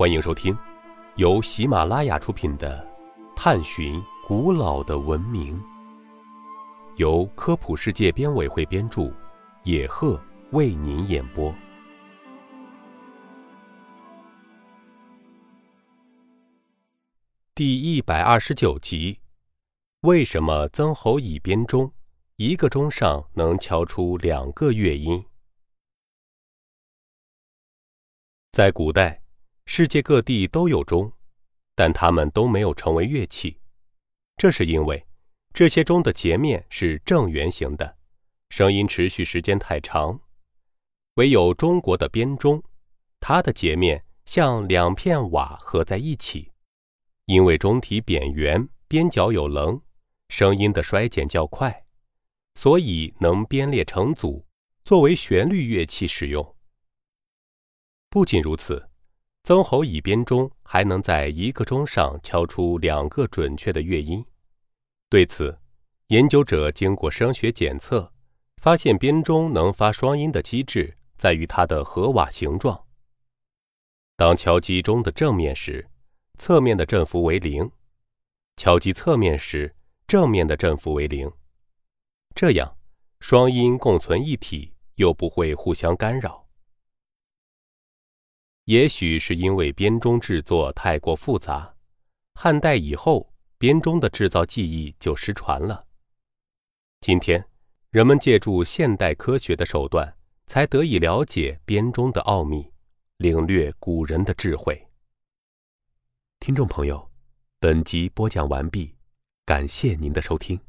欢迎收听由喜马拉雅出品的《探寻古老的文明》，由科普世界编委会编著，野鹤为您演播。第一百二十九集：为什么曾侯乙编钟一个钟上能敲出两个乐音？在古代，世界各地都有钟，但它们都没有成为乐器。这是因为这些钟的截面是正圆形的，声音持续时间太长。唯有中国的编钟，它的截面像两片瓦合在一起，因为钟体扁圆，边角有棱，声音的衰减较快，所以能编列成组，作为旋律乐器使用。不仅如此，曾侯乙编钟还能在一个钟上敲出两个准确的乐音。对此，研究者经过声学检测，发现编钟能发双音的机制在于它的合瓦形状。当敲击钟的正面时，侧面的振幅为零；敲击侧面时，正面的振幅为零。这样，双音共存一体，又不会互相干扰。也许是因为编钟制作太过复杂，汉代以后编钟的制造技艺就失传了。今天，人们借助现代科学的手段，才得以了解编钟的奥秘，领略古人的智慧。听众朋友，本集播讲完毕，感谢您的收听。